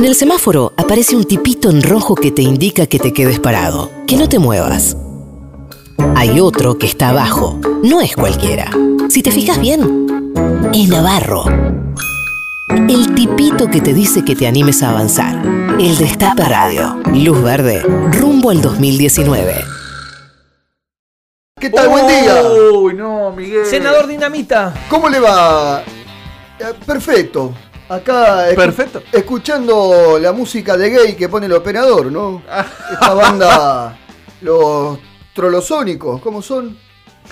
En el semáforo aparece un tipito en rojo que te indica que te quedes parado, que no te muevas. Hay otro que está abajo. No es cualquiera. Si te fijas bien, es Navarro. El tipito que te dice que te animes a avanzar. El Destape Radio. Luz verde. Rumbo al 2019. ¿Qué tal? Buen día. Uy, no, Miguel. Senador Dinamita. ¿Cómo le va? Eh, perfecto. Acá escu- Perfecto. escuchando la música de gay que pone el operador, ¿no? Esta banda, los trolosónicos, ¿cómo son?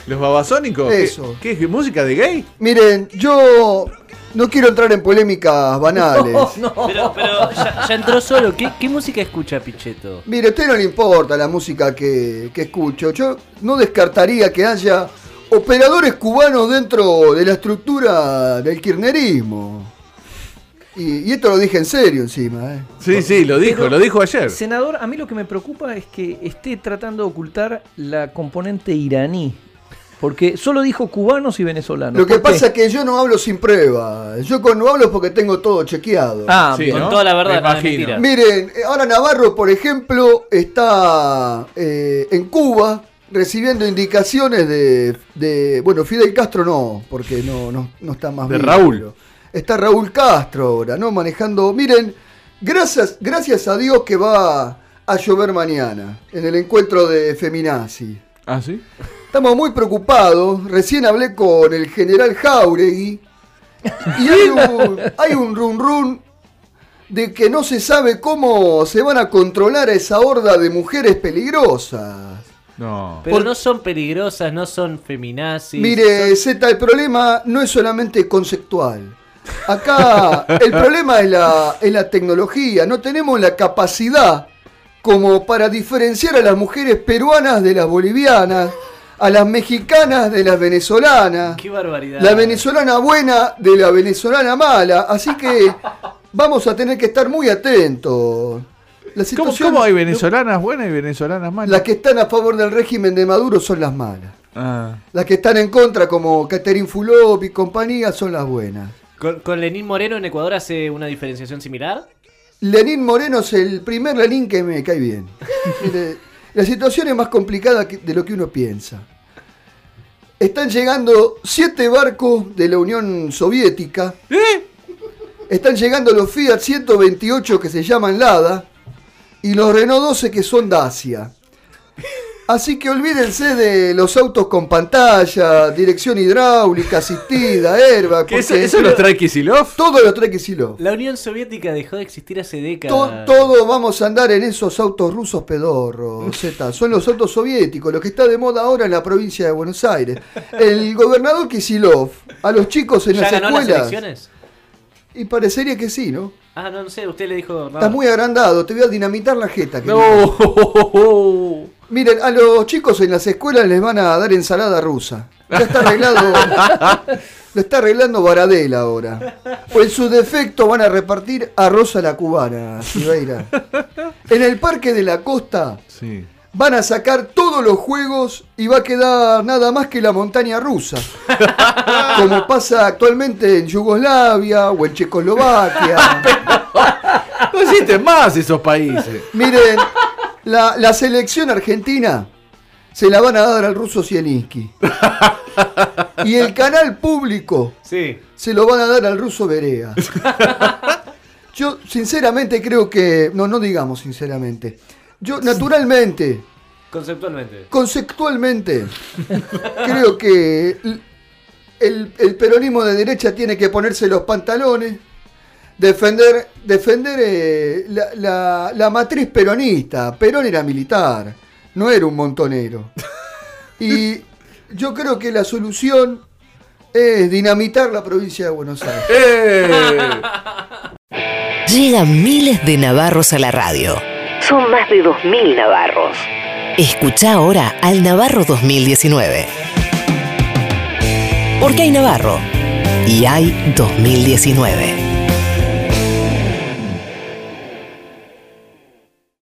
¿Los babasónicos? Eso. ¿Qué, qué, música de gay? Miren, yo no quiero entrar en polémicas banales. No, Pero, pero ya, ya entró solo. ¿Qué, qué música escucha Pichetto? Mire, a usted no le importa la música que, que escucho. Yo no descartaría que haya operadores cubanos dentro de la estructura del kirchnerismo. Y, y esto lo dije en serio encima, ¿eh? Sí, sí, lo dijo, Pero- lo dijo ayer. Senador, a mí lo que me preocupa es que esté tratando de ocultar la componente iraní. Porque solo dijo cubanos y venezolanos. Lo que pasa es que yo no hablo sin prueba. Yo cuando hablo es porque tengo todo chequeado. Ah, Sí, bien. Con ¿no? toda la verdad, no mentira. Miren, ahora Navarro, por ejemplo, está eh, en Cuba recibiendo indicaciones de, de- Bueno, Fidel Castro no, porque no, no, no está más De vivo, Raúl. pero Está Raúl Castro ahora, ¿no? Manejando... Miren, gracias, gracias a Dios que va a llover mañana en el encuentro de Feminazi. ¿Ah, sí? Estamos muy preocupados. Recién hablé con el general Jauregui. Y hay un, hay un run run de que no se sabe cómo se van a controlar a esa horda de mujeres peligrosas. No. Pero Por- no son peligrosas, no son feminazis. Mire, Z, el problema no es solamente conceptual. Acá el problema es la, es la tecnología. No tenemos la capacidad como para diferenciar a las mujeres peruanas de las bolivianas, a las mexicanas de las venezolanas. Qué barbaridad. la venezolana buena de la venezolana mala. Así que vamos a tener que estar muy atentos. La ¿Cómo, cómo hay venezolanas buenas y venezolanas malas? Las que están a favor del régimen de Maduro son las malas. Ah. Las que están en contra, como Catherine Fulop y compañía, son las buenas. ¿Con, con Lenín Moreno en Ecuador hace una diferenciación similar? Lenín Moreno es el primer Lenín que me cae bien. La situación es más complicada de lo que uno piensa. Están llegando siete barcos de la Unión Soviética. Están llegando los Fiat 128 que se llaman Lada y los Renault 12 que son Dacia. Así que olvídense de los autos con pantalla, dirección hidráulica, asistida. ¿Qué eso, eso lo trae Kisilov? Todo lo trae Kicillof. La Unión Soviética dejó de existir hace To- décadas. Todos vamos a andar en esos autos rusos pedorros, Z. Son los autos soviéticos, lo que está de moda ahora en la provincia de Buenos Aires. El gobernador Kisilov, a los chicos en ¿Ya las ganó las escuelas. elecciones? y parecería que sí, ¿no? Ah, no, no sé, usted le dijo... Estás muy agrandado, te voy a dinamitar la jeta. querido. No. Miren, a los chicos en las escuelas les van a dar ensalada rusa. Ya está arreglado. lo está arreglando Baradel ahora. O en su defecto van a repartir arroz a la cubana, Silveira. En el Parque de la Costa Sí. van a sacar todos los juegos y va a quedar nada más que la montaña rusa. Como pasa actualmente en Yugoslavia o en Checoslovaquia. No existen más esos países. Miren, la, la selección argentina se la van a dar al ruso Zielinski. Y el canal público Sí. se lo van a dar al ruso Berea. Yo sinceramente creo que, no, no digamos sinceramente, yo naturalmente, Conceptualmente. conceptualmente, creo que el, el peronismo de derecha tiene que ponerse los pantalones, defender, defender eh, la, la- la matriz peronista. Perón era militar, no era un montonero. Y yo creo que la solución es dinamitar la provincia de Buenos Aires. ¡Eh! Llegan miles de navarros a la radio. Son más de 2.000 navarros. Escucha ahora al Navarro 2019. Porque hay Navarro y hay 2019.